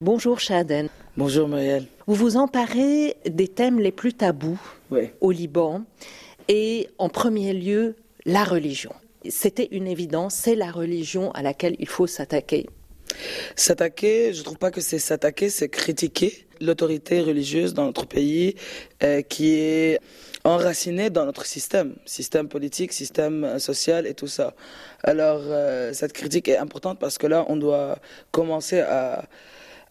Bonjour Shaden. Bonjour Marielle. Vous vous emparez des thèmes les plus tabous au Liban et en premier lieu la religion. C'était une évidence, c'est la religion à laquelle il faut s'attaquer. S'attaquer, je ne trouve pas que c'est s'attaquer, c'est critiquer l'autorité religieuse dans notre pays euh, qui est enracinée dans notre système, système politique, système social et tout ça. Alors euh, cette critique est importante parce que là, on doit commencer à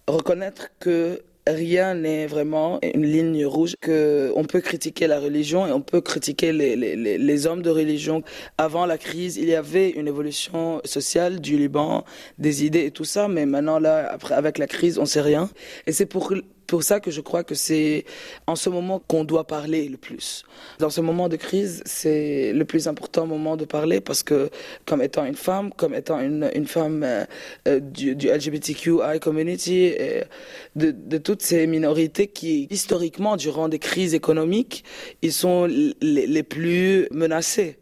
reconnaître que rien n'est vraiment une ligne rouge, que on peut critiquer la religion et on peut critiquer les, les, les, hommes de religion. Avant la crise, il y avait une évolution sociale du Liban, des idées et tout ça, mais maintenant là, après, avec la crise, on sait rien. Et c'est pour pour ça que je crois que c'est en ce moment qu'on doit parler le plus. Dans ce moment de crise, c'est le plus important moment de parler parce que comme étant une femme, comme étant une, femme euh, euh, du, LGBTQI community, de, de, toutes ces minorités qui, historiquement, durant des crises économiques, ils sont les, les plus menacés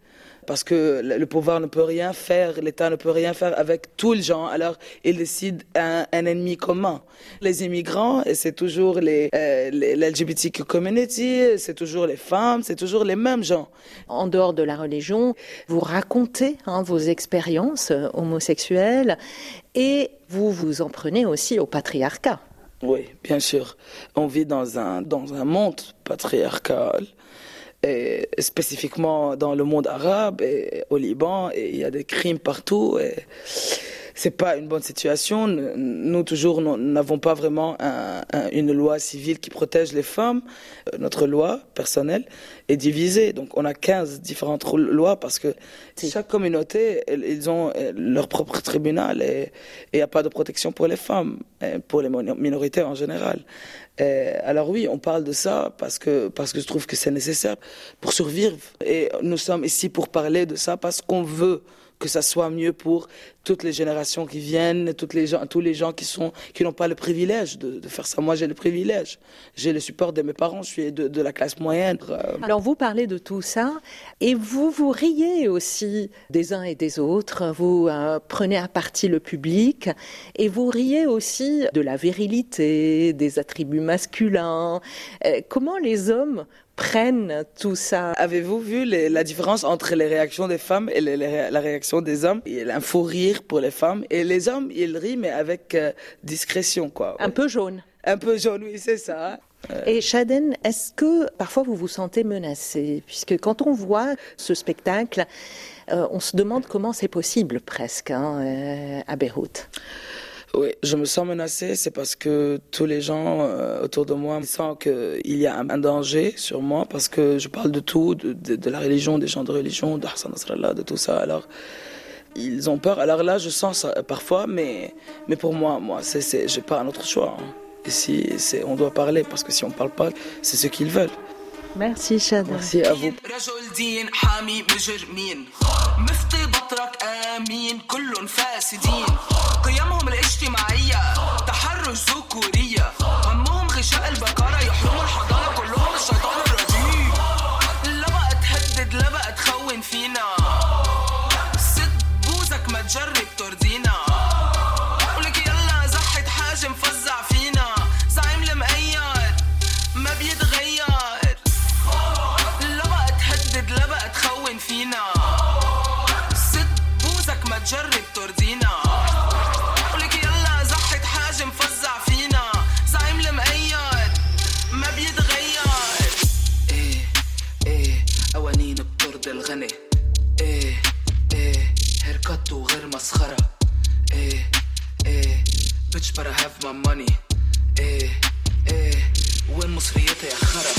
parce que le pouvoir ne peut rien faire, l'État ne peut rien faire avec tous les gens. Alors, il décide un, un ennemi commun. Les immigrants, c'est toujours les, euh, community, c'est toujours les femmes, c'est toujours les mêmes gens. En dehors de la religion, vous racontez hein, vos expériences euh, homosexuelles et vous vous en prenez aussi au patriarcat. Oui, bien sûr. On vit dans un, dans un monde patriarcal spécifiquement dans le monde arabe et au Liban, il y a des crimes partout. Et c'est pas une bonne situation. Nous, toujours, n'avons pas vraiment un, une loi civile qui protège les femmes. Euh, notre loi personnelle est divisée. Donc, on a 15 différentes lois parce que chaque communauté, ils ont euh, leur propre tribunal et il n'y a pas de protection pour les femmes, pour les minorités en général. alors oui, on parle de ça parce que, parce que je trouve que c'est nécessaire pour survivre. Et nous sommes ici pour parler de ça parce qu'on veut que ça soit mieux pour toutes les générations qui viennent, les gens, tous les gens qui sont qui n'ont pas le privilège de, faire ça. Moi, j'ai le privilège. J'ai le support de mes parents. Je suis de, la classe moyenne. Alors, vous parlez de tout ça et vous vous riez aussi des uns et des autres. Vous euh, prenez à partie le public et vous riez aussi de la virilité, des attributs masculins. Euh, comment les hommes prennent tout ça. Avez-vous vu les, la différence entre les réactions des femmes et les, les, la réaction des hommes? Il y a un faux rire pour les femmes et les hommes, ils rient mais avec euh, discrétion quoi. Un peu jaune. Un peu jaune, oui, c'est ça. Euh... Et Shaden, est-ce que parfois vous vous sentez menacée? Puisque quand on voit ce spectacle, euh, on se demande comment c'est possible presque hein, euh, à Beyrouth. Oui, je me sens menacée, c'est parce que tous les gens euh, autour de moi sentent qu'il y a un, danger sur moi parce que je parle de tout, de, de, de la religion, des gens de religion, de Hassan Nasrallah, de tout ça. Alors, ils ont peur. Alors là, je sens ça parfois, mais, mais pour moi, moi, c'est, j'ai pas un autre choix. Hein. Ici, c'est, on doit parler parce que si on parle pas, c'est ce qu'ils veulent. Merci Shada. Merci à vous. امين كلهم فاسدين. قيمهم الاجتماعية تحرش ذكورية. همهم غشاء البقرة يحرموا الحضارة كلهم الشيطان الرجيم. لا بقى تهدد لا بقى تخون فينا. ست بوزك ما تجرب ترضينا. تجرب ترضينا. ولك يلا زحت حاجة مفزع فينا. زعيم المقيد ما بيتغير. إيه إيه قوانين بترضي الغني. إيه إيه هيركت وغير مسخرة. إيه إيه bitch better have my money. إيه إيه وين مصريتي يا خرا؟